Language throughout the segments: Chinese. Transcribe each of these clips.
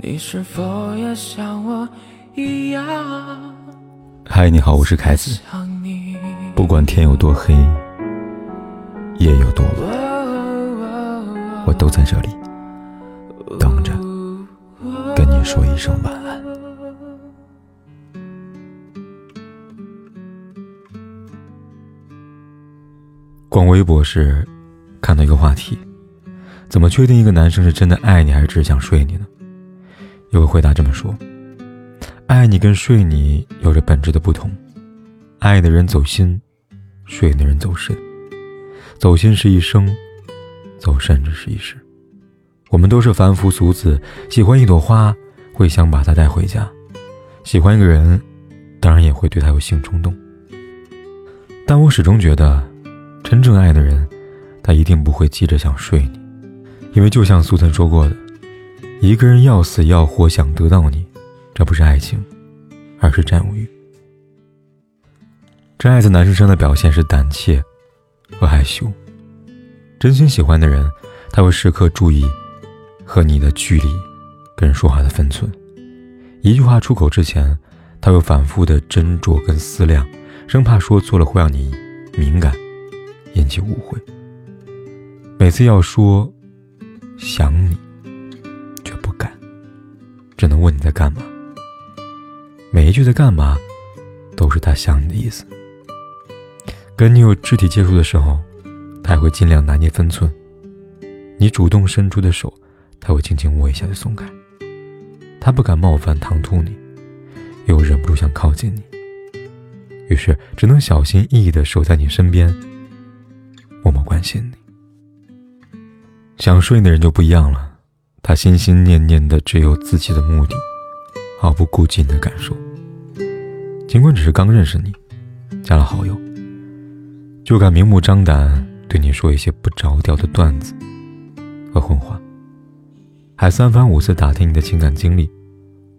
你是否也像我一样？嗨，你好，我是凯子。不管天有多黑，夜有多晚，我都在这里等着跟你说一声晚安。逛微博时看到一个话题：怎么确定一个男生是真的爱你，还是只是想睡你呢？有个回答这么说：爱你跟睡你有着本质的不同，爱的人走心，睡的人走肾。走心是一生，走肾只是一时。我们都是凡夫俗子，喜欢一朵花，会想把它带回家；喜欢一个人，当然也会对他有性冲动。但我始终觉得，真正爱的人，他一定不会急着想睡你，因为就像苏岑说过的。一个人要死要活想得到你，这不是爱情，而是占有欲。真爱在男生身上的表现是胆怯和害羞。真心喜欢的人，他会时刻注意和你的距离，跟人说话的分寸。一句话出口之前，他会反复的斟酌跟思量，生怕说错了会让你敏感，引起误会。每次要说想你。只能问你在干嘛。每一句在干嘛，都是他想你的意思。跟你有肢体接触的时候，他会尽量拿捏分寸。你主动伸出的手，他会轻轻握一下就松开。他不敢冒犯唐突你，又忍不住想靠近你，于是只能小心翼翼的守在你身边，默默关心你。想睡的人就不一样了。他心心念念的只有自己的目的，毫不顾及你的感受。尽管只是刚认识你，加了好友，就敢明目张胆对你说一些不着调的段子和混话，还三番五次打听你的情感经历，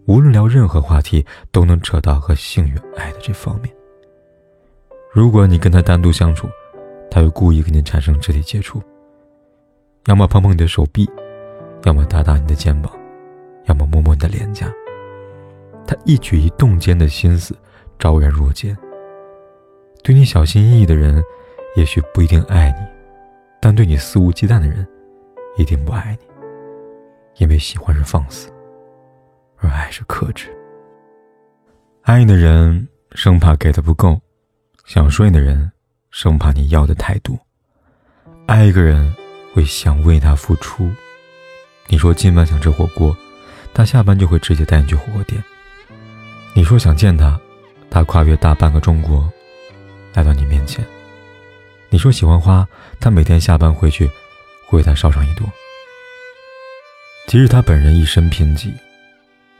无论聊任何话题，都能扯到和性与爱的这方面。如果你跟他单独相处，他会故意跟你产生肢体接触，要么碰碰你的手臂。要么打打你的肩膀，要么摸摸你的脸颊。他一举一动间的心思昭然若揭。对你小心翼翼的人，也许不一定爱你，但对你肆无忌惮的人，一定不爱你。因为喜欢是放肆，而爱是克制。爱你的人生怕给的不够，想睡的人生怕你要的太多。爱一个人会想为他付出。你说今晚想吃火锅，他下班就会直接带你去火锅店。你说想见他，他跨越大半个中国，来到你面前。你说喜欢花，他每天下班回去，会为他烧上一朵。即使他本人一身贫瘠，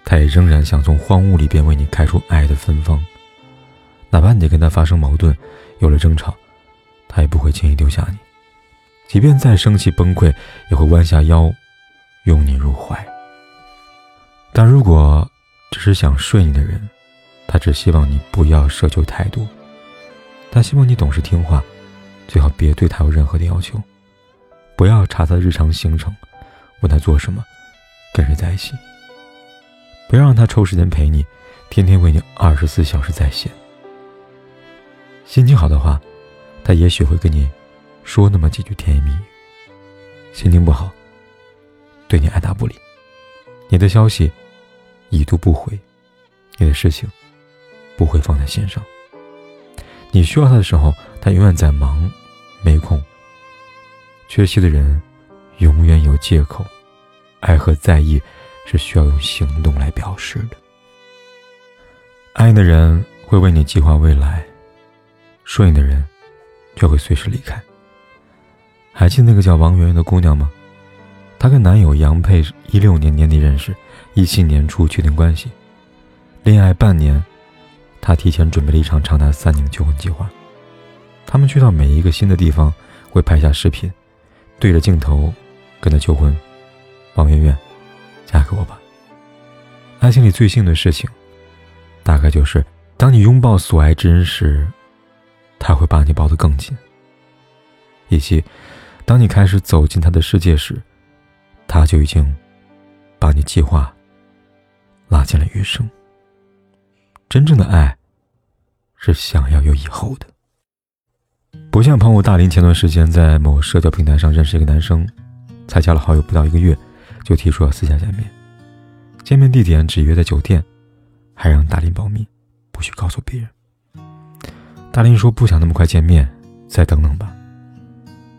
他也仍然想从荒芜里边为你开出爱的芬芳。哪怕你跟他发生矛盾，有了争吵，他也不会轻易丢下你。即便再生气崩溃，也会弯下腰。拥你入怀，但如果只是想睡你的人，他只希望你不要奢求太多，他希望你懂事听话，最好别对他有任何的要求，不要查他的日常行程，问他做什么，跟谁在一起，不要让他抽时间陪你，天天为你二十四小时在线。心情好的话，他也许会跟你说那么几句甜言蜜语；心情不好。对你爱答不理，你的消息已读不回，你的事情不会放在心上。你需要他的时候，他永远在忙，没空。缺席的人永远有借口。爱和在意是需要用行动来表示的。爱的人会为你计划未来，睡的人却会随时离开。还记得那个叫王媛媛的姑娘吗？她跟男友杨佩一六年年底认识，一七年初确定关系，恋爱半年，她提前准备了一场长达三年的求婚计划。他们去到每一个新的地方，会拍下视频，对着镜头跟他求婚：“王媛媛，嫁给我吧。”爱情里最幸的事情，大概就是当你拥抱所爱之人时，他会把你抱得更紧；以及当你开始走进他的世界时。他就已经把你计划拉近了余生。真正的爱，是想要有以后的。不像朋友大林前段时间在某社交平台上认识一个男生，才加了好友不到一个月，就提出要私下见面，见面地点只约在酒店，还让大林保密，不许告诉别人。大林说不想那么快见面，再等等吧。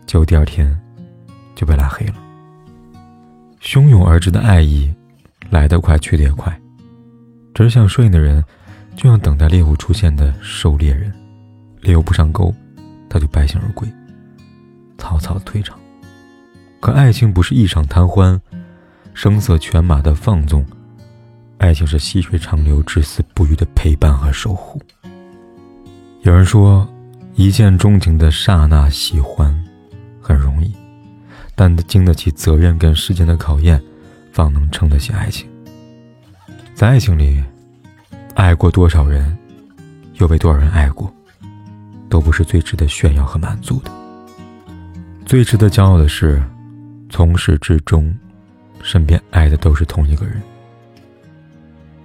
结果第二天就被拉黑了。汹涌而至的爱意，来得快，去得也快。只想顺应的人，就像等待猎物出现的狩猎人，猎物不上钩，他就败兴而归，草草退场。可爱情不是一场贪欢，声色犬马的放纵，爱情是细水长流、至死不渝的陪伴和守护。有人说，一见钟情的刹那喜欢，很容易。但经得起责任跟时间的考验，方能撑得起爱情。在爱情里，爱过多少人，又被多少人爱过，都不是最值得炫耀和满足的。最值得骄傲的是，从始至终，身边爱的都是同一个人。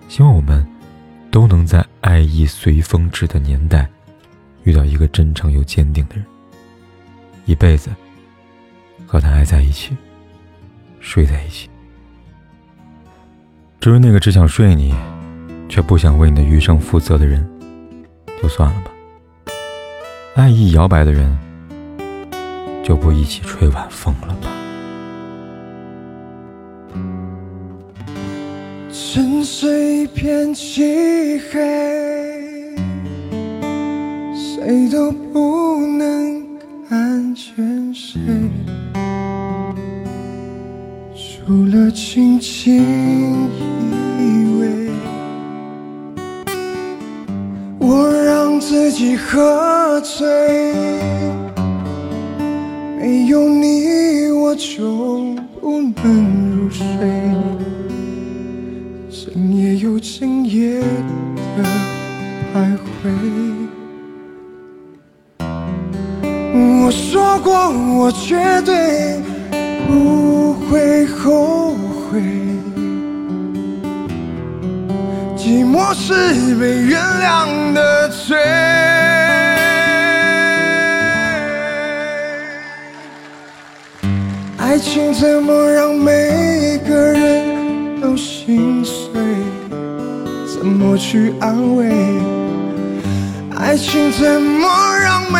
希望我们都能在爱意随风至的年代，遇到一个真诚又坚定的人，一辈子。和他爱在一起，睡在一起。至于那个只想睡你，却不想为你的余生负责的人，就算了吧。爱意摇摆的人，就不一起吹晚风了吧。沉睡一片漆黑，谁都不能看见除了轻轻依偎，我让自己喝醉。没有你，我就不能入睡。整夜又整夜的徘徊。我说过，我绝对。不会后悔，寂寞是被原谅的罪。爱情怎么让每一个人都心碎？怎么去安慰？爱情怎么让每